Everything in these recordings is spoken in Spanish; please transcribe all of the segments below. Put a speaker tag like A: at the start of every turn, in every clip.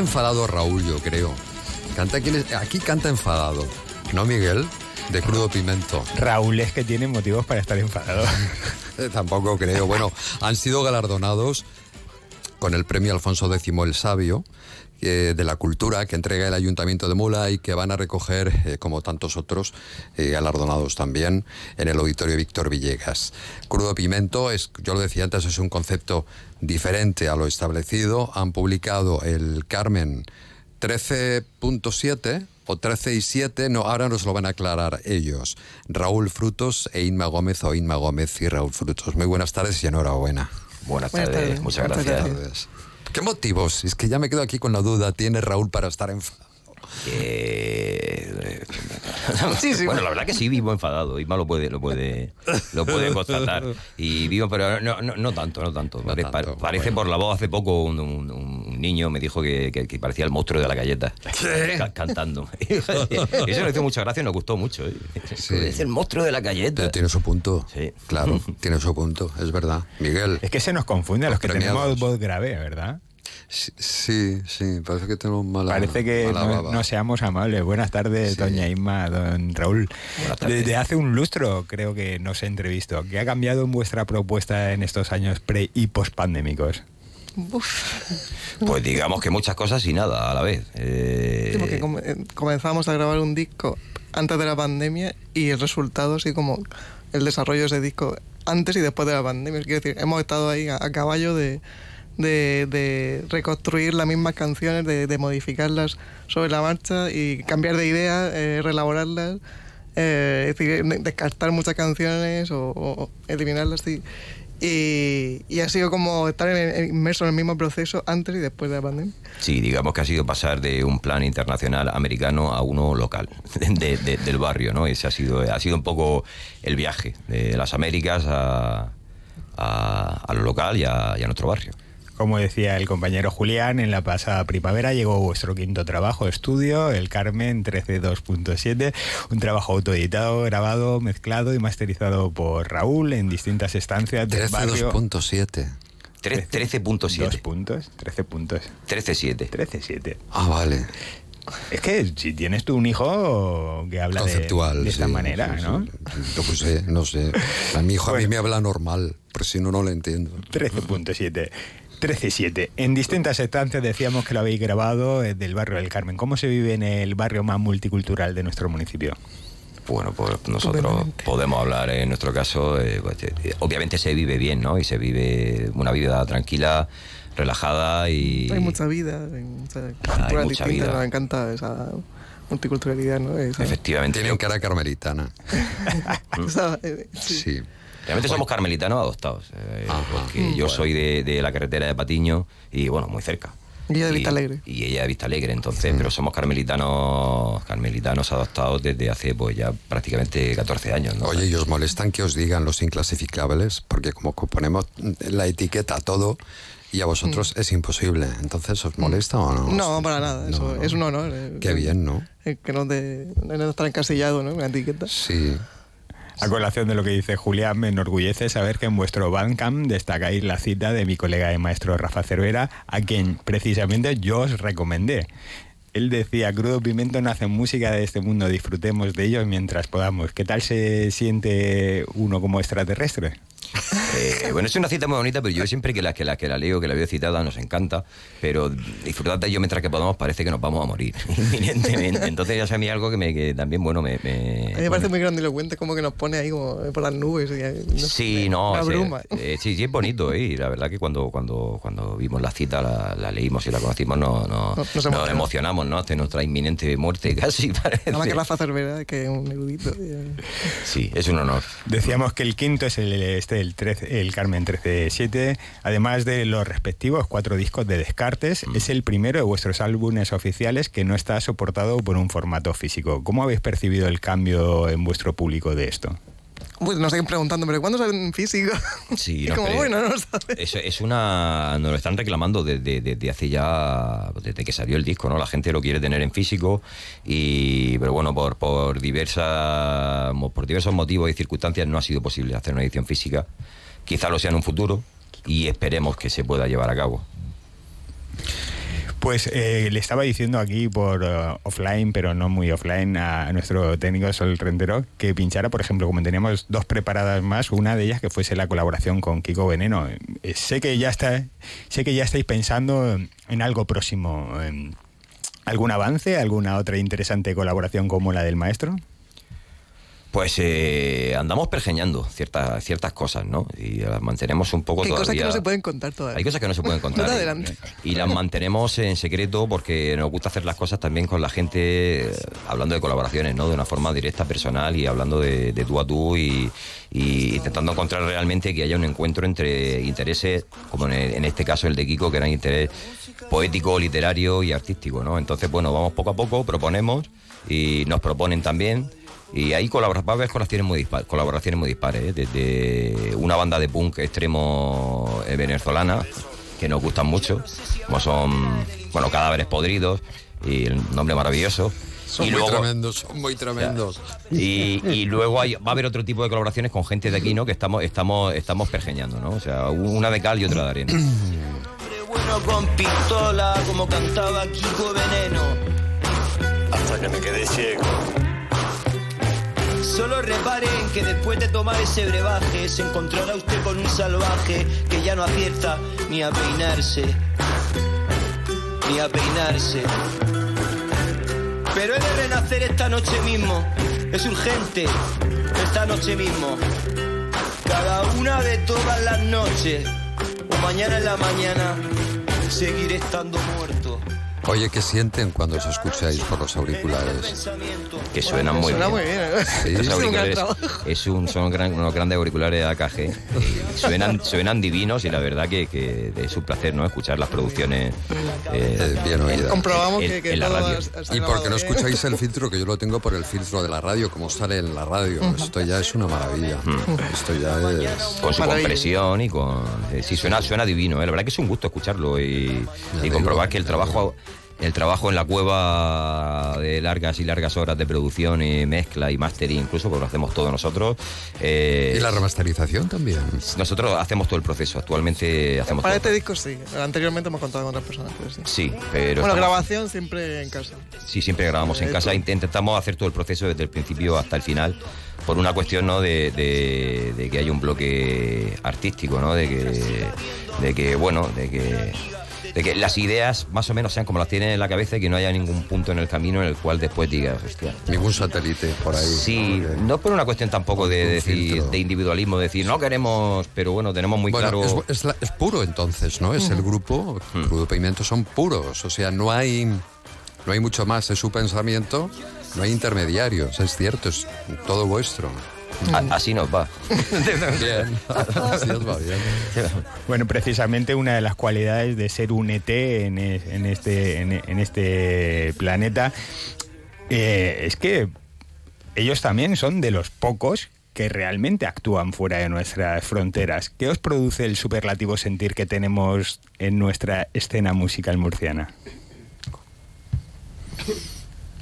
A: Canta enfadado Raúl, yo creo. Canta aquí, aquí canta enfadado. ¿No, Miguel? De crudo pimento.
B: Raúl es que tiene motivos para estar enfadado.
A: Tampoco creo. Bueno, han sido galardonados con el premio Alfonso X el Sabio eh, de la Cultura que entrega el Ayuntamiento de Mula y que van a recoger, eh, como tantos otros, galardonados también, en el Auditorio Víctor Villegas. Crudo pimento, es, yo lo decía antes, es un concepto diferente a lo establecido. Han publicado el Carmen 13.7 o 13 y 7, no, ahora nos lo van a aclarar ellos. Raúl Frutos e Inma Gómez o Inma Gómez y Raúl Frutos. Muy buenas tardes y enhorabuena.
C: Buenas tardes, muchas gracias.
A: ¿Qué motivos? Es que ya me quedo aquí con la duda. ¿Tiene Raúl para estar enfadado?
C: Eh, bueno, la verdad que sí vivo enfadado. Isma lo puede, lo puede, lo puede constatar. Y vivo, pero no, no, tanto, no tanto. parece por la voz hace poco un, niño me dijo que, parecía el monstruo de la galleta cantando. Eso me hizo mucha gracia y nos gustó mucho. ¿eh? Es el monstruo de la galleta.
A: tiene su punto. Claro, tiene su punto, es verdad. Miguel.
B: Es que se nos confunde a los, que tenemos voz grave, ¿verdad?
A: Sí, sí, parece que tenemos mala
B: Parece que no, seamos amables. Buenas tardes, doña Inma, don Raúl. Desde hace un lustro creo que nos he entrevisto. ¿Qué ha cambiado en vuestra propuesta en estos años pre y post pandémicos?
C: Pues digamos que muchas cosas y nada a la vez.
D: Eh... eh comenzamos a grabar un disco antes de la pandemia y el resultado así como el desarrollo de ese disco antes y después de la pandemia. Quiero decir, hemos estado ahí a caballo de, de, reconstruir las mismas canciones, de, modificarlas sobre la marcha y cambiar de idea, eh, relaborarlas, eh, es decir, descartar muchas canciones o, eliminarlas. Y, y, ha sido como estar inmerso en el mismo proceso antes y después de la pandemia.
C: Sí, digamos que ha sido pasar de un plan internacional americano a uno local, del barrio, ¿no? Ese ha sido, ha sido un poco el viaje de las Américas a, a, lo local y a nuestro barrio.
B: Como decía el compañero Julián, en la pasada primavera llegó vuestro quinto trabajo estudio, el Carmen 13.2.7, un trabajo autoeditado, grabado, mezclado y masterizado por Raúl en distintas estancias del barrio.
A: 13.2.7.
C: 13.7.
B: Dos puntos, 13 puntos.
C: 13.7.
B: 13.7.
A: Ah, vale.
B: Es que si tienes tú un hijo que habla de, esta manera, ¿no?
A: Yo pues sé, no sé. A mi hijo a mí me habla normal, pero si no, no lo entiendo.
B: 13.7. 13-7. En distintas estancias decíamos que lo habéis grabado eh, del barrio del Carmen. ¿Cómo se vive en el barrio más multicultural de nuestro municipio?
C: Bueno, pues nosotros podemos hablar en nuestro caso, eh, pues, eh, obviamente se vive bien, ¿no? Y se vive una vida tranquila, relajada y...
D: Hay mucha vida, hay mucha, vida. Me encanta esa multiculturalidad, ¿no?
C: Efectivamente.
A: Tiene cara carmelitana. sí.
C: Realmente somos carmelitanos adoptados, eh, porque mm, yo soy de, la carretera de Patiño y bueno, muy cerca.
D: Y ella de Vista Alegre.
C: Y ella de Vista Alegre, entonces, pero somos carmelitanos carmelitanos adoptados desde hace pues ya prácticamente 14 años.
A: Oye, ¿y os molestan que os digan los inclasificables? Porque como ponemos la etiqueta a todo, y a vosotros mm. es imposible. Entonces, ¿os molesta o no?
D: No, para nada. Eso es un honor. Eh,
A: Qué bien, ¿no?
D: Que no, te, no estar encasillado, ¿no? Una etiqueta.
A: Sí.
B: A colación de lo que dice Julián, me enorgullece saber que en vuestro Bandcamp destacáis la cita de mi colega de maestro Rafa Cervera, a quien precisamente yo os recomendé. Él decía, Crudo Pimento nace música de este mundo, disfrutemos de ello mientras podamos. ¿Qué tal se siente uno como extraterrestre?
C: Eh, bueno, es una cita muy bonita, pero yo siempre que la, que la, que la leo, que la veo citada, nos encanta, pero disfrutar de ello mientras que podamos parece que nos vamos a morir, inminentemente. Entonces ya es a mí algo que, me, que también, bueno, me...
D: me a mí me parece muy grandilocuente, como que nos pone ahí como por las nubes.
C: sí, no, eh, sí, sí, es bonito, ¿eh? y la verdad que cuando, cuando, cuando vimos la cita, la, leímos y la conocimos, no, no, nos, emocionamos, ¿no? Hace nuestra inminente muerte casi, parece.
D: Nada más que Rafa Cervera, que es un erudito.
C: Sí, es un honor.
B: Decíamos que el quinto es el, este, el 13 el Carmen 13-7, además de los respectivos cuatro discos de Descartes, mm. es el primero de vuestros álbumes oficiales que no está soportado por un formato físico. ¿Cómo habéis percibido el cambio en vuestro público de esto?
D: Pues nos siguen preguntando, ¿pero cuándo salen en físico?
C: Sí, no, como, bueno, no Eso es una. Nos lo están reclamando desde, hace ya. Desde que salió el disco, ¿no? La gente lo quiere tener en físico. y Pero bueno, por, por, diversas, por diversos motivos y circunstancias no ha sido posible hacer una edición física. Quizá lo sea en un futuro y esperemos que se pueda llevar a cabo.
B: Pues eh, le estaba diciendo aquí por uh, offline, pero no muy offline, a, nuestro técnico Sol Rentero que pinchara, por ejemplo, como teníamos dos preparadas más, una de ellas que fuese la colaboración con Kiko Veneno. Eh, sé que ya está, sé que ya estáis pensando en algo próximo. ¿Algún avance? ¿Alguna otra interesante colaboración como la del maestro?
C: Pues eh, andamos pergeñando ciertas ciertas cosas, ¿no? Y las mantenemos un poco
D: Hay
C: todavía.
D: cosas que no se pueden contar todavía.
C: Hay cosas que no se pueden contar.
D: adelante.
C: Y las mantenemos en secreto porque nos gusta hacer las cosas también con la gente, hablando de colaboraciones, ¿no? De una forma directa, personal y hablando de, tú a tú y, intentando encontrar realmente que haya un encuentro entre intereses, como en, este caso el de Kiko, que era interés poético, literario y artístico, ¿no? Entonces, bueno, vamos poco a poco, proponemos y nos proponen también y ahí va a haber colaboraciones muy, dispares, colaboraciones muy dispares, ¿eh? desde una banda de punk extremo eh, venezolana, que nos gustan mucho, como son, bueno, Cadáveres Podridos y el nombre maravilloso.
A: Son muy tremendos, son muy tremendos.
C: Y, luego va a haber otro tipo de colaboraciones con gente de aquí, ¿no? Que estamos, estamos, estamos pergeñando, ¿no? O sea, una de cal y otra de arena.
E: bueno con pistola, como cantaba Kiko Veneno.
F: Hasta que me quedé ciego.
E: Solo reparen que después de tomar ese brebaje se encontrará usted con un salvaje que ya no acierta ni a peinarse, ni a peinarse. Pero he de renacer esta noche mismo, es urgente, esta noche mismo. Cada una de todas las noches, o mañana en la mañana, seguiré estando muerto.
A: Oye, ¿qué sienten cuando os escucháis por los auriculares?
C: Que suenan muy
D: Suena
C: bien.
D: Muy bien.
C: ¿Sí? es un, son unos grandes auriculares AKG. Suenan, suenan divinos y la verdad que, es un placer no escuchar las producciones
A: eh, eh, bien oídas.
D: Comprobamos que, que
C: en la radio.
A: y porque no escucháis el filtro, que yo lo tengo por el filtro de la radio, como sale en la radio. Esto ya es una maravilla. Esto ya es...
C: Con su compresión y con... Eh, sí, suena, suena divino. La verdad que es un gusto escucharlo y, y comprobar que el trabajo el trabajo en la cueva de largas y largas horas de producción y mezcla y mastering, incluso, porque lo hacemos todos nosotros.
A: Eh, ¿Y la remasterización también?
C: Nosotros hacemos todo el proceso, actualmente hacemos
D: Para este disco sí, anteriormente hemos contado con otras personas, pero sí.
C: Sí, pero...
D: Bueno, grabación siempre en casa.
C: Sí, siempre grabamos en casa, intentamos hacer todo el proceso desde el principio hasta el final por una cuestión ¿no? de, de, que haya un bloque artístico, ¿no? de, que, de que, bueno, de que de que las ideas más o menos sean como las tienen en la cabeza y que no haya ningún punto en el camino en el cual después digas, hostia.
A: Ningún satélite por ahí.
C: Sí, no, por una cuestión tampoco de, decir, de individualismo, de decir, no queremos, pero bueno, tenemos muy claro.
A: Es, es, puro entonces, ¿no? Es el grupo, grupo Pimiento son puros, o sea, no hay, no hay mucho más, es su pensamiento, no hay intermediarios, es cierto, es todo vuestro
C: así nos va.
A: bien. Así nos va bien.
B: Bueno, precisamente una de las cualidades de ser un ET en, este, en, este planeta eh, es que ellos también son de los pocos que realmente actúan fuera de nuestras fronteras. ¿Qué os produce el superlativo sentir que tenemos en nuestra escena musical murciana?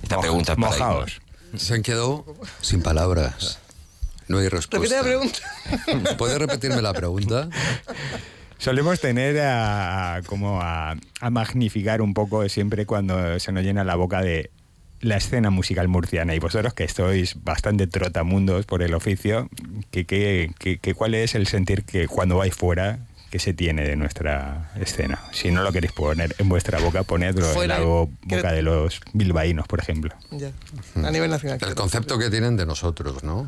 C: Esta pregunta es
B: Mojaos.
A: Se han quedado sin palabras. No hay respuesta.
D: la pregunta.
A: ¿Puedes repetirme la pregunta?
B: Solemos tener a, como a, magnificar un poco siempre cuando se nos llena la boca de la escena musical murciana y vosotros que estáis bastante trotamundos por el oficio, que, que, ¿cuál es el sentir que cuando vais fuera que se tiene de nuestra escena? Si no lo queréis poner en vuestra boca, ponedlo en la boca de los bilbaínos, por ejemplo.
D: Ya, a nivel nacional.
A: El concepto que tienen de nosotros, ¿no?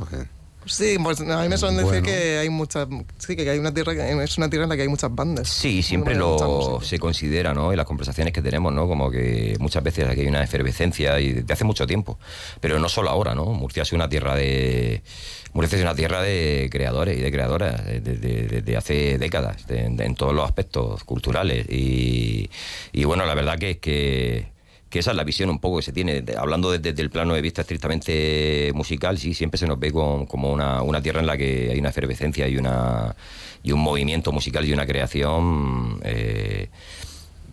D: Sí, pues a mí me suelen decir que hay muchas, sí, que hay una tierra, es una tierra en la que hay muchas bandas.
C: Sí, siempre lo se considera, ¿no? En las conversaciones que tenemos, ¿no? Como que muchas veces aquí hay una efervescencia y de hace mucho tiempo, pero no solo ahora, ¿no? Murcia es una tierra de Murcia es una tierra de creadores y de creadoras desde hace décadas, en todos los aspectos culturales y, y bueno, la verdad que es que que esa es la visión un poco que se tiene. Hablando desde, el plano de vista estrictamente musical, sí, siempre se nos ve como una, tierra en la que hay una efervescencia y, una, y un movimiento musical y una creación eh,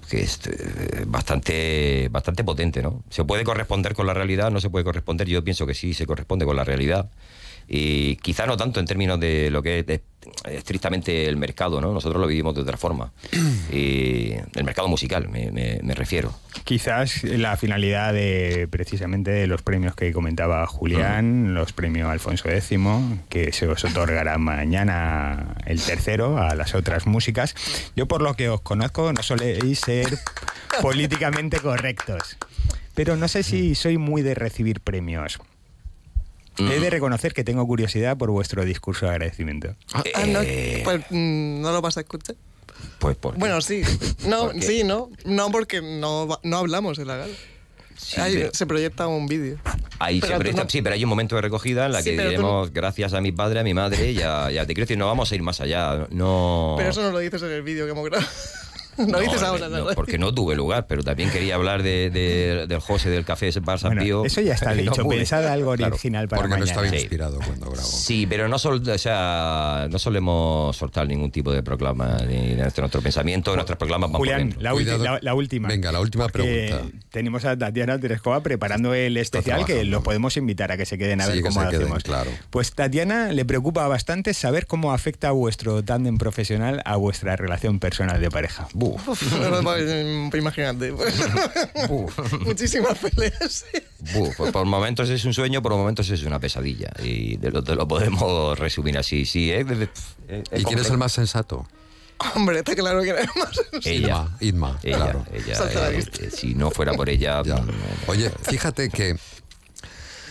C: que es eh, bastante, bastante potente, ¿no? ¿Se puede corresponder con la realidad? ¿No se puede corresponder? Yo pienso que sí se corresponde con la realidad Y quizá no tanto en términos de lo que es estrictamente el mercado, ¿no? Nosotros lo vivimos de otra forma. Y el mercado musical, me, me, refiero.
B: Quizás la finalidad de precisamente de los premios que comentaba Julián, los premios Alfonso X, que se os otorgará mañana el tercero a las otras músicas. Yo por lo que os conozco no soléis ser políticamente correctos. Pero no sé si soy muy de recibir premios. He de reconocer que tengo curiosidad por vuestro discurso de agradecimiento.
D: Ah, ah no, eh, pues mm, no lo vas a escuchar.
C: Pues por
D: Bueno, sí. No, sí, no. No, porque no, no hablamos en la gala. Se proyecta un vídeo.
C: Ahí se proyecta, sí, pero hay un momento de recogida en la que diremos gracias a mi padre, a mi madre y a, y a te quiero decir, no vamos a ir más allá. No...
D: Pero eso no lo dices en el vídeo que hemos grabado. no, dices ahora,
C: no, porque no tuve lugar, pero también quería hablar de, del José del Café Barça
B: bueno, Eso ya está dicho, pensad algo original para
A: Porque
B: no
A: estaba inspirado cuando grabo.
C: Sí, pero no, sol, o sea, no solemos soltar ningún tipo de proclama ni de nuestro, pensamiento, nuestros proclamas
B: Julián, la, la, última.
A: Venga, la última pregunta.
B: Tenemos a Tatiana Terescova preparando el especial que lo podemos invitar a que se queden a ver cómo hacemos.
A: claro.
B: Pues Tatiana le preocupa bastante saber cómo afecta vuestro tándem profesional a vuestra relación personal de pareja.
D: Imagínate. Muchísimas peleas.
C: Por momentos es un sueño, por momentos es una pesadilla. Y te lo, podemos resumir así. Sí, ¿eh?
A: ¿Y quién es el más sensato?
D: Hombre, está claro que era más sensato.
C: Ella.
A: Idma, claro.
C: Eh, si no fuera por ella...
A: Oye, fíjate que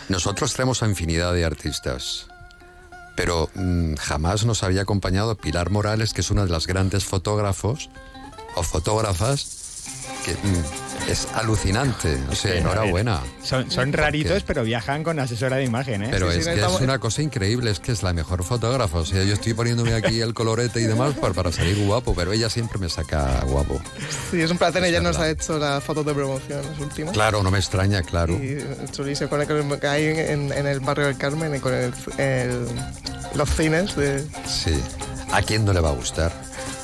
A: nosotros tenemos a infinidad de artistas pero mm, jamás nos había acompañado Pilar Morales, que es una de las grandes fotógrafos o fotógrafas que mm, es alucinante. O sea, enhorabuena.
B: Son, son raritos, pero viajan con asesora de imagen, ¿eh?
A: Pero es que es una cosa increíble, es que es la mejor fotógrafa. O sea, yo estoy poniéndome aquí el colorete y demás para, para salir guapo, pero ella siempre me saca guapo.
D: Sí, es un placer. ella nos ha hecho las fotos de promoción, las últimas.
A: Claro, no me extraña, claro.
D: Y chulísimo, con el que hay en, en, el barrio del Carmen, con el, los cines de...
A: Sí. ¿A quién no le va a gustar?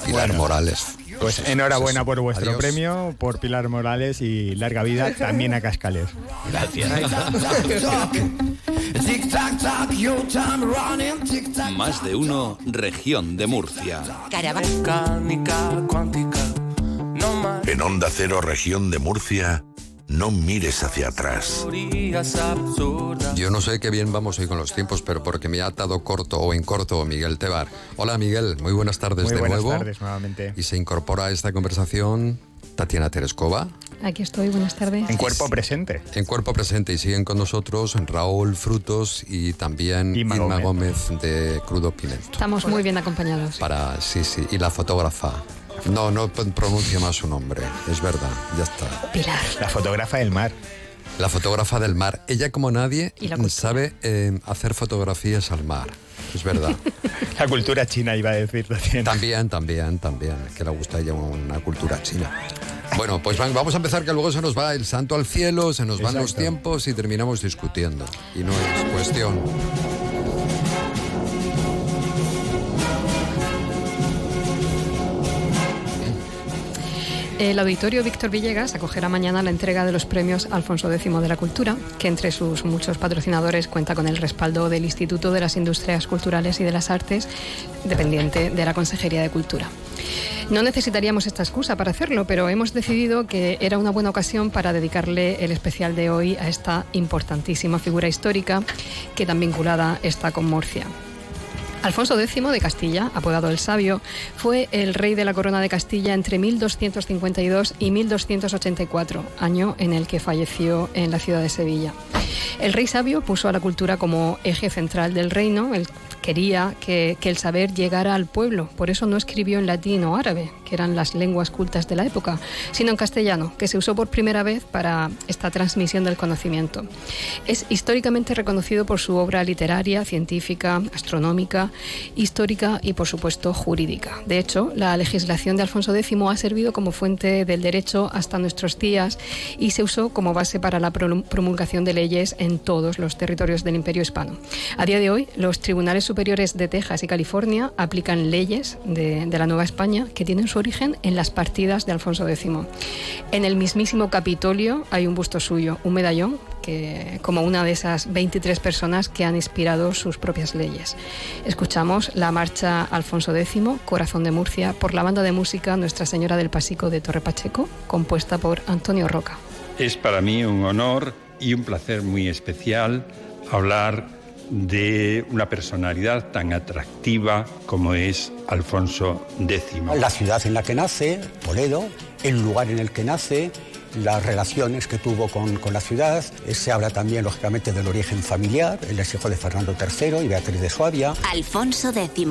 A: Pilar Morales.
B: Pues enhorabuena por vuestro premio, por Pilar Morales y larga vida también a Cascales.
C: Gracias.
G: Más de uno, región de Murcia. En Onda Cero, región de Murcia no mires hacia atrás.
A: Yo no sé qué bien vamos hoy con los tiempos, pero porque me ha atado corto o en corto Miguel Tebar. Hola Miguel, muy buenas tardes
B: muy
A: de
B: buenas
A: nuevo.
B: tardes nuevamente.
A: Y se incorpora a esta conversación Tatiana Terescova.
H: Aquí estoy, buenas tardes.
B: En cuerpo presente.
A: En cuerpo presente y siguen con nosotros Raúl Frutos y también Irma, Gómez. de Crudo Pimento.
H: Estamos muy bien acompañados.
A: Para, sí, sí, y la fotógrafa no, no pronuncia más su nombre, es verdad, ya está.
H: Pilar.
B: La fotógrafa del mar.
A: La fotógrafa del mar. Ella, como nadie, sabe eh, hacer fotografías al mar. Es verdad.
B: la cultura china, iba a decir
A: también. También, también, Que le gusta a ella una cultura china. Bueno, pues vamos a empezar que luego se nos va el santo al cielo, se nos van los tiempos y terminamos discutiendo. Y no es cuestión.
H: El Auditorio Víctor Villegas acogerá mañana la entrega de los premios Alfonso X de la Cultura, que entre sus muchos patrocinadores cuenta con el respaldo del Instituto de las Industrias Culturales y de las Artes, dependiente de la Consejería de Cultura. No necesitaríamos esta excusa para hacerlo, pero hemos decidido que era una buena ocasión para dedicarle el especial de hoy a esta importantísima figura histórica que tan vinculada está con Murcia. Alfonso X de Castilla, apodado el Sabio, fue el rey de la corona de Castilla entre 1252 y 1284, año en el que falleció en la ciudad de Sevilla. El rey sabio puso a la cultura como eje central del reino, el quería que, el saber llegara al pueblo. Por eso no escribió en latín o árabe, que eran las lenguas cultas de la época, sino en castellano, que se usó por primera vez para esta transmisión del conocimiento. Es históricamente reconocido por su obra literaria, científica, astronómica, histórica y, por supuesto, jurídica. De hecho, la legislación de Alfonso X ha servido como fuente del derecho hasta nuestros días y se usó como base para la promulgación de leyes en todos los territorios del Imperio Hispano. A día de hoy, los tribunales superiores de Texas y California aplican leyes de, la Nueva España que tienen su origen en las partidas de Alfonso X. En el mismísimo Capitolio hay un busto suyo, un medallón, que, como una de esas 23 personas que han inspirado sus propias leyes. Escuchamos la marcha Alfonso X, Corazón de Murcia, por la banda de música Nuestra Señora del Pasico de Torre Pacheco, compuesta por Antonio Roca.
I: Es para mí un honor y un placer muy especial hablar de una personalidad tan atractiva como es Alfonso X.
J: La ciudad en la que nace, Toledo, el lugar en el que nace, las relaciones que tuvo con, con, la ciudad. Se habla también, lógicamente, del origen familiar. Él es hijo de Fernando III y Beatriz de Suabia.
K: Alfonso X,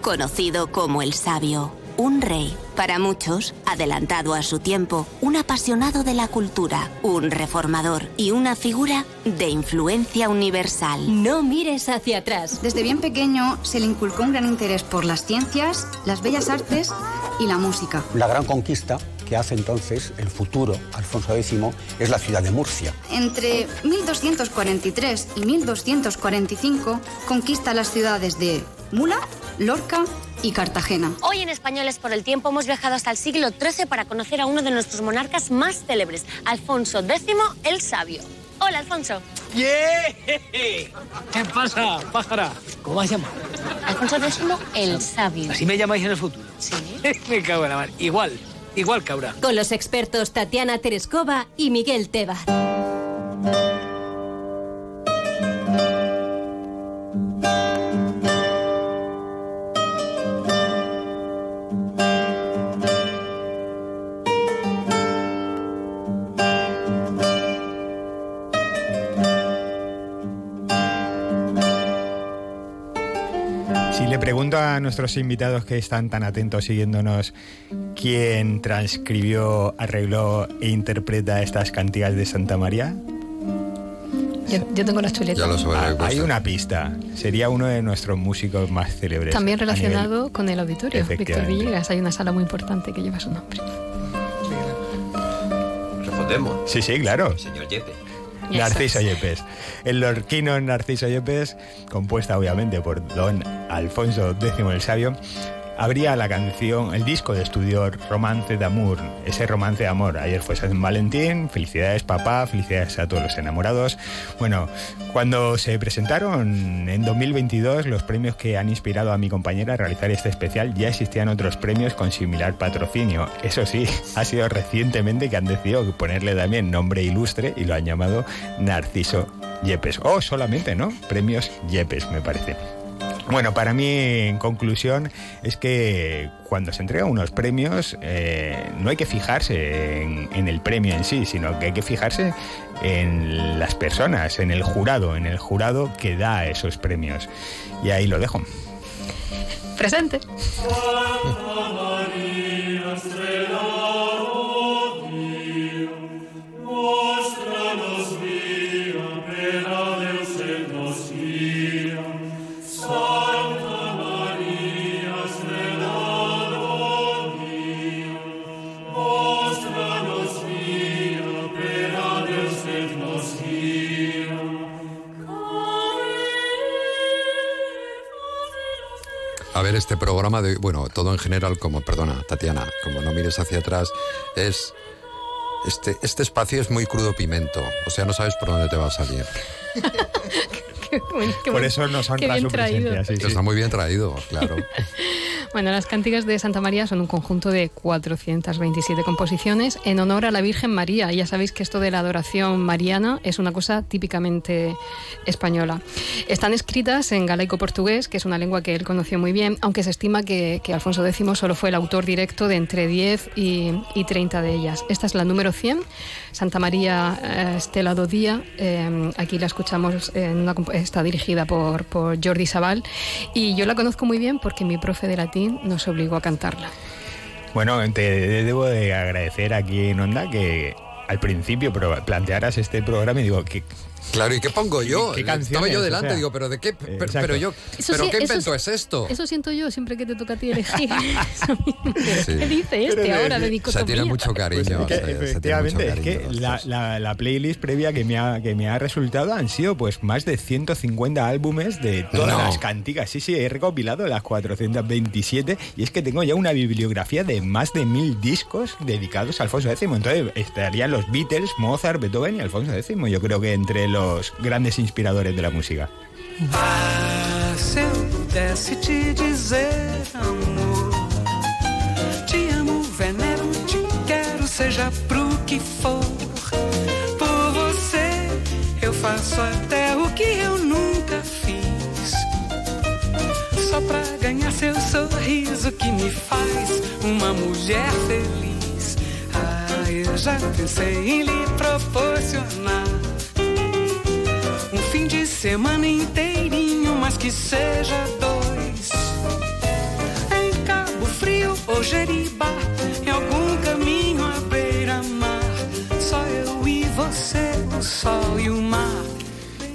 K: conocido como el Sabio un rey, para muchos, adelantado a su tiempo, un apasionado de la cultura, un reformador y una figura de influencia universal.
L: No mires hacia atrás.
M: Desde bien pequeño se le inculcó un gran interés por las ciencias, las bellas artes y la música.
J: La gran conquista que hace entonces el futuro Alfonso X es la ciudad de Murcia.
M: Entre 1243 y 1245 conquista las ciudades de Mula, Lorca y Cartagena.
L: Hoy en Españoles por el Tiempo hemos viajado hasta el siglo XIII para conocer a uno de nuestros monarcas más célebres, Alfonso X el Sabio. Hola, Alfonso.
N: ¡Yeah! ¿Qué pasa, pájara? ¿Cómo se llama?
L: Alfonso X el Sabio.
N: ¿Así me llamáis en el futuro?
L: Sí.
N: me cago en la mar. Igual, igual cabra.
L: Con los expertos Tatiana Terescova y Miguel Teba.
B: Nuestros invitados que están tan atentos siguiéndonos quién transcribió, arregló e interpreta estas cantigas de Santa María.
H: Yo, tengo las chuletas.
B: Ah, hay una pista. Sería uno de nuestros músicos más célebres.
H: También relacionado con el auditorio. Víctor Villegas. Hay una sala muy importante que lleva su nombre.
C: Respondemos.
B: Sí, sí, claro.
C: Señor Yepes.
B: Narciso Yepes. El lorquino Narciso Yepes, compuesta obviamente por don Alfonso X el Sabio, abría la canción, el disco de estudio Romance de Amor, ese romance de amor. Ayer fue San Valentín, felicidades papá, felicidades a todos los enamorados. Bueno, cuando se presentaron en 2022 los premios que han inspirado a mi compañera a realizar este especial, ya existían otros premios con similar patrocinio. Eso sí, ha sido recientemente que han decidido ponerle también nombre ilustre y lo han llamado Narciso Yepes. O solamente, ¿no? Premios Yepes, me parece. Bueno, para mí, en conclusión, es que cuando se entregan unos premios, eh, no hay que fijarse en, el premio en sí, sino que hay que fijarse en las personas, en el jurado, en el jurado que da esos premios. Y ahí lo dejo.
H: Presente.
A: este programa de, bueno, todo en general, como, perdona, Tatiana, como no mires hacia atrás, es este, este espacio es muy crudo pimento, o sea, no sabes por dónde te va a salir.
B: por eso nos honra su presencia.
A: Está muy bien traído, claro.
H: Bueno, las cánticas de Santa María son un conjunto de 427 composiciones en honor a la Virgen María. ya sabéis que esto de la adoración mariana es una cosa típicamente española. Están escritas en galaico-portugués, que es una lengua que él conoció muy bien, aunque se estima que, Alfonso X solo fue el autor directo de entre 10 y, 30 de ellas. Esta es la número 100, Santa María eh, Estela do Día. Eh, aquí la escuchamos, en una, está dirigida por, por Jordi Sabal y yo la conozco muy bien porque mi profe de latín nos obligó a cantarla.
B: Bueno, te debo de agradecer aquí en Onda que al principio plantearas este programa y digo, que
A: Claro, ¿y qué pongo yo? ¿Qué, Estaba yo delante, digo, pero de qué, pero, yo, pero qué invento es esto?
H: Eso siento yo siempre que te toca a ti elegir. ¿Qué dice este ahora de dicotomía?
A: O sea, tiene mucho cariño.
B: Pues efectivamente, es que la, la, playlist previa que me, ha, que me ha resultado han sido pues más de 150 álbumes de todas las cantigas. Sí, sí, he recopilado las 427 y es que tengo ya una bibliografía de más de mil discos dedicados a Alfonso X. Entonces estarían los Beatles, Mozart, Beethoven y Alfonso X. Yo creo que entre los grandes inspiradores de la música.
O: Ah, se eu pudesse te dizer, amor, te amo, venero, te quero, seja pro que for. Por você eu faço até o que eu nunca fiz. Só pra ganhar seu sorriso que me faz uma mulher feliz. Ah, eu já pensei em lhe proporcionar semana inteirinho, mas que seja dois. Em Cabo Frio ou Jeribá, em algum caminho à beira-mar. Só eu e você, o sol e o mar.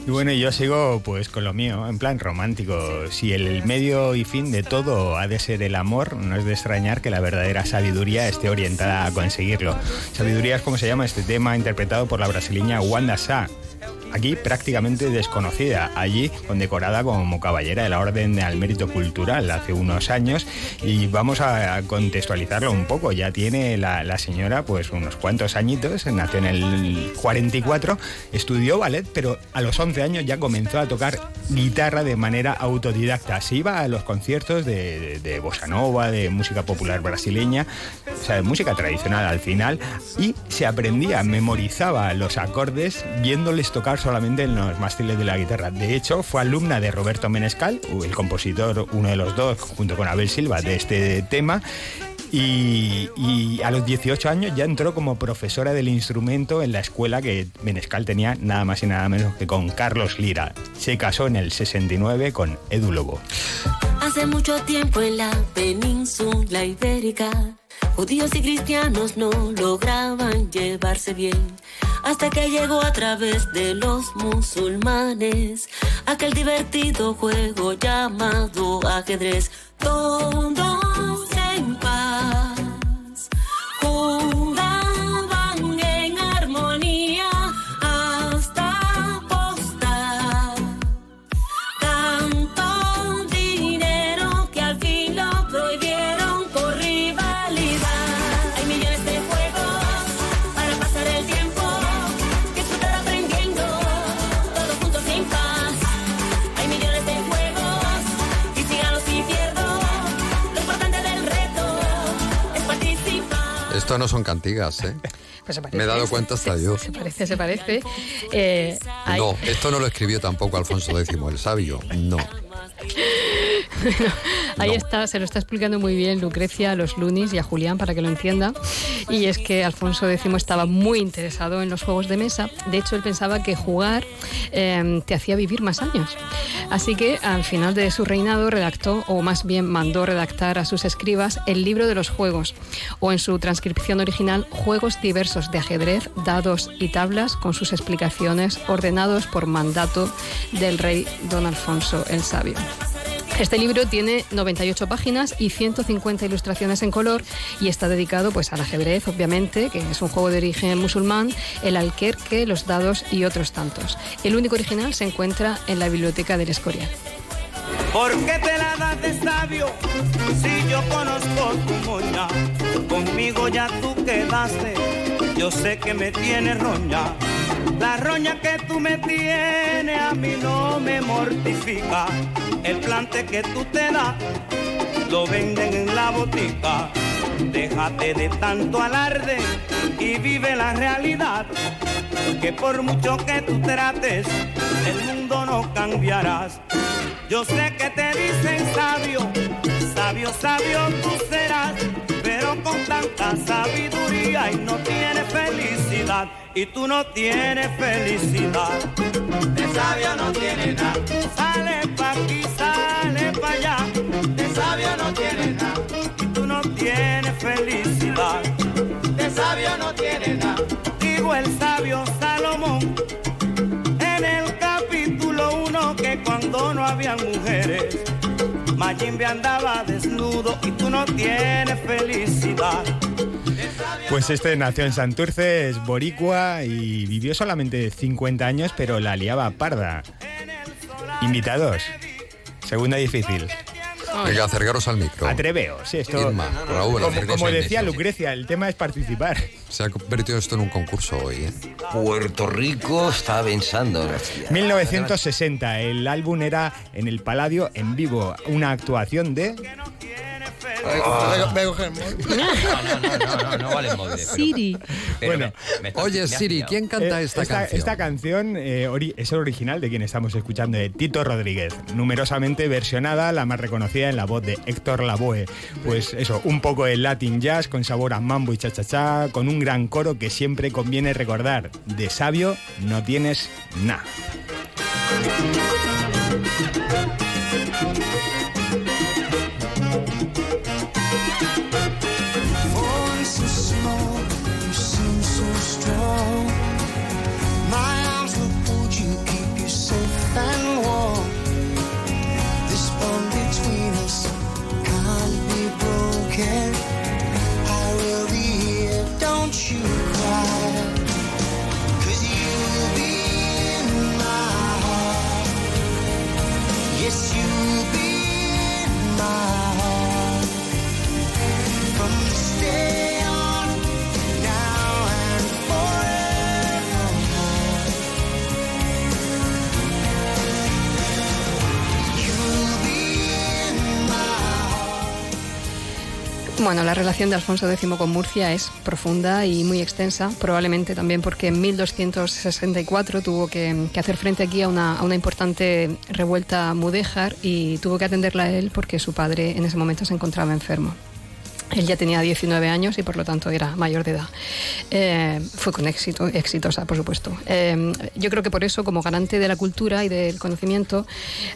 B: Y bueno, yo sigo pues con lo mío, en plan romántico. Si el medio y fin de todo ha de ser el amor, no es de extrañar que la verdadera sabiduría esté orientada a conseguirlo. Sabiduría es como se llama este tema interpretado por la brasileña Wanda Sá aquí prácticamente desconocida, allí condecorada como caballera de la Orden al Mérito Cultural hace unos años. Y vamos a contextualizarlo un poco, ya tiene la, señora pues unos cuantos añitos, nació en el 44, estudió ballet, pero a los 11 años ya comenzó a tocar guitarra de manera autodidacta, se iba a los conciertos de, de bossa nova, de música popular brasileña, o sea, de música tradicional al final, y se aprendía, memorizaba los acordes viéndoles tocar solamente en los mástiles de la guitarra. De hecho, fue alumna de Roberto Menescal, el compositor, uno de los dos, junto con Abel Silva, de este tema. Y, a los 18 años ya entró como profesora del instrumento en la escuela que Menescal tenía nada más y nada menos que con Carlos Lira. Se casó en el 69 con Edu Lobo.
P: Hace mucho tiempo en la península ibérica, judíos y cristianos no lograban llevarse bien hasta que llegó a través de los musulmanes aquel divertido juego llamado ajedrez.
A: Cantigas, ¿eh? Pues Me he dado cuenta hasta yo.
H: Se parece, se parece. Eh,
A: no, esto no lo escribió tampoco Alfonso X el Sabio. No.
H: ahí está, se lo está explicando muy bien Lucrecia a los Lunis y a Julián para que lo entienda. Y es que Alfonso X estaba muy interesado en los juegos de mesa. De hecho, él pensaba que jugar em, te hacía vivir más años. Así que al final de su reinado redactó, o más bien mandó redactar a sus escribas, el libro de los juegos, o en su transcripción original, juegos diversos de ajedrez, dados y tablas, con sus explicaciones ordenados por mandato del rey don Alfonso el Sabio. Este libro tiene 98 páginas y 150 ilustraciones en color y está dedicado pues al ajedrez, obviamente, que es un juego de origen musulmán, el alquerque, los dados y otros tantos. El único original se encuentra en la biblioteca del Escorial.
Q: ¿Por qué te la das de sabio si yo conozco tu moña? Conmigo ya tú quedaste, yo sé que me tienes roña. La roña que tú me tienes a mí no me mortifica. El plante que tú te das lo venden en la botica. Déjate de tanto alarde y vive la realidad. Que por mucho que tú trates, el mundo no cambiarás. Yo sé que te dicen sabio, sabio, sabio tú serás, pero con tanta sabiduría y no tienes felicidad y tú no tienes felicidad.
R: De sabio no tiene nada.
Q: Sale pa' aquí, sale pa' allá.
R: De sabio no tiene nada.
Q: Y tú no tienes felicidad.
R: De sabio no tiene nada
Q: el sabio Salomón en el capítulo 1 que cuando no había mujeres, Andaba desnudo y tú no tienes felicidad.
B: Pues este nació en Santurce, es boricua y vivió solamente 50 años, pero la liaba parda. Invitados. Segunda difícil.
A: Venga, acercaros al micro.
B: Atreveos, esto.
A: Irma, Raúl,
B: como, como decía. Lucrecia, el tema es participar.
A: Se ha convertido esto en un concurso hoy, ¿eh?
C: Puerto Rico está pensando. García.
B: 1960, el álbum era en el Paladio en vivo, una actuación de
C: No, no, no, no, no vale pero-
H: Siri.
B: Bueno.
A: Oye, Siri. ¿quién canta
B: Eh,
A: esta, canción?
B: Esta canción eh, es el original de quien estamos escuchando, de Tito Rodríguez, numerosamente versionada, la más reconocida en la voz de Héctor Lavoe. Pues eso, un poco de Latin jazz con sabor a mambo y cha-cha-cha, con un gran coro que siempre conviene recordar. De sabio no tienes nada.
H: Bueno, la relación de Alfonso X con Murcia es profunda y muy extensa, probablemente también porque en 1264 tuvo que, hacer frente aquí a una, a una importante revuelta mudéjar y tuvo que atenderla a él porque su padre en ese momento se encontraba enfermo. Él ya tenía 19 años y por lo tanto era mayor de edad. Eh, fue con éxito, exitosa, por supuesto. Eh, yo creo que por eso, como garante de la cultura y del conocimiento,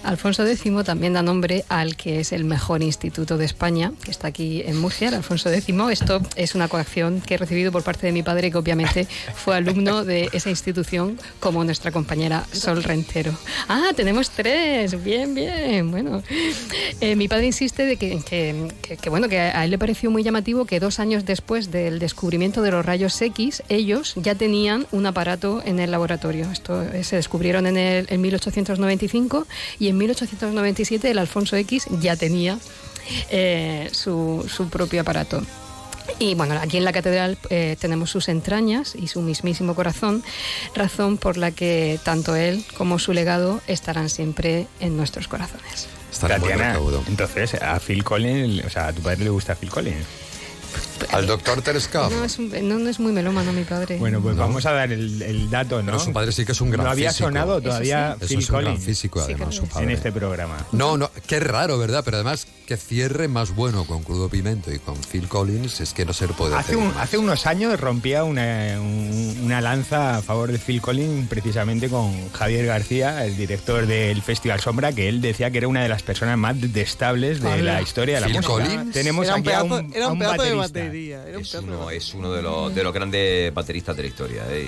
H: Alfonso X también da nombre al que es el mejor instituto de España, que está aquí en Murcia, el Alfonso X. Esto es una coacción que he recibido por parte de mi padre, que obviamente fue alumno de esa institución, como nuestra compañera Sol Rentero. Ah, tenemos tres. Bien, bien. Bueno, Eh, mi padre insiste de que, que- que- que, bueno, que a él le pareció muy llamativo que dos años después del descubrimiento de los rayos X, ellos ya tenían un aparato en el laboratorio. Esto eh, se descubrieron en, el, en 1895 y en 1897 el Alfonso X ya tenía eh, su, su propio aparato. Y bueno, aquí en la catedral eh, tenemos sus entrañas y su mismísimo corazón, razón por la que tanto él como su legado estarán siempre en nuestros corazones.
A: Muy
B: Tatiana,
A: recaudo.
B: entonces, a Phil Collins, o sea, a tu padre le gusta Phil Collins.
A: Al doctor Teresca.
H: No es, un- no, no es muy melómano mi padre.
B: Bueno, pues vamos a dar el, el dato, ¿no?
A: Pero su padre sí que es un gran
B: No había
A: físico.
B: sonado todavía
A: Eso
B: Phil
A: es un gran
B: Collins
A: físico, además, su padre.
B: en este programa.
A: No, no, qué raro, ¿verdad? Pero además, que cierre más bueno con Crudo Pimento y con Phil Collins es que no se puede
B: Hace,
A: hacer
B: un- hace unos años rompía una, un- una lanza a favor de Phil Collins precisamente con Javier García, el director del Festival Sombra, que él decía que era una de las personas más detestables de la historia de la
A: Phil
B: música.
A: Collins.
B: Tenemos
D: Era un
B: aquí a
D: pedazo,
B: un,
D: era
B: a
D: un
B: un
D: pedazo de
B: baterista.
D: Batería. Era un
C: Es uno, es uno de los, de los grandes bateristas de la historia. ¿eh?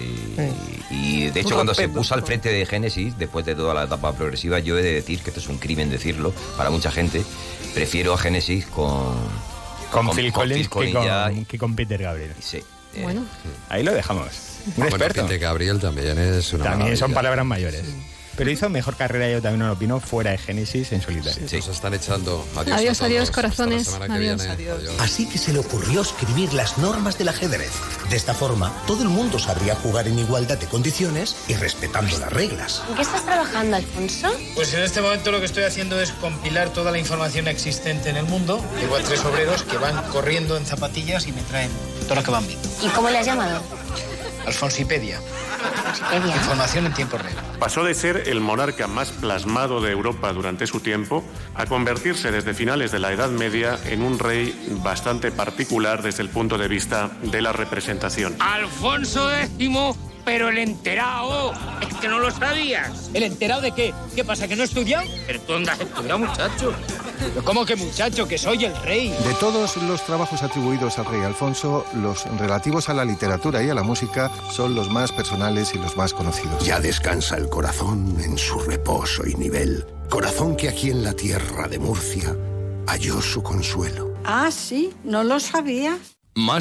C: Y, y, de hecho,
D: Un
C: cuando se puso al frente de Genesis, después de toda la etapa progresiva, yo he de decir que esto es un crimen decirlo para mucha gente. Prefiero a Genesis con,
B: Con, Phil Collins
C: Phil
B: que,
C: ya-
B: con, que con Peter Gabriel.
C: sí, eh,
H: Bueno,
B: Ahí lo dejamos. Un
A: Bueno,
B: experto.
A: Peter Gabriel también es una
B: También son palabras mayores. Pero hizo mejor carrera, yo también lo opino, fuera de Genesis en solitario.
A: Nos están echando. Adiós,
H: Adiós,
A: a
H: adiós, corazones.
A: Que
H: Adiós.
A: viene.
S: Así que se le ocurrió escribir las normas del ajedrez. De esta forma, todo el mundo sabría jugar en igualdad de condiciones y respetando las reglas.
L: ¿En qué estás trabajando, Alfonso?
N: Pues en este momento lo que estoy haciendo es compilar toda la información existente en el mundo. Llevo a tres obreros que van corriendo en zapatillas y me traen todo lo que van viendo.
L: ¿Y cómo le has llamado?
N: Alfonsipedia.
L: Alfonsipedia.
N: Información en tiempo real.
T: Pasó de ser el monarca más plasmado de Europa durante su tiempo a convertirse desde finales de la Edad Media en un rey bastante particular desde el punto de vista de la representación.
U: Alfonso X, pero el enterado. Es que no lo sabías.
N: ¿El enterado de qué? ¿Qué pasa, que no he estudiado?
U: Pero tú dónde has estudiado, muchacho. ¿Cómo que muchacho? Que soy el rey.
V: De todos los trabajos atribuidos al rey Alfonso, los relativos a la literatura y a la música son los más personales y los más conocidos.
S: Ya descansa el corazón en su reposo y nivel. Corazón que aquí en la tierra de Murcia halló su consuelo.
W: Ah, sí, no lo sabía.
C: Más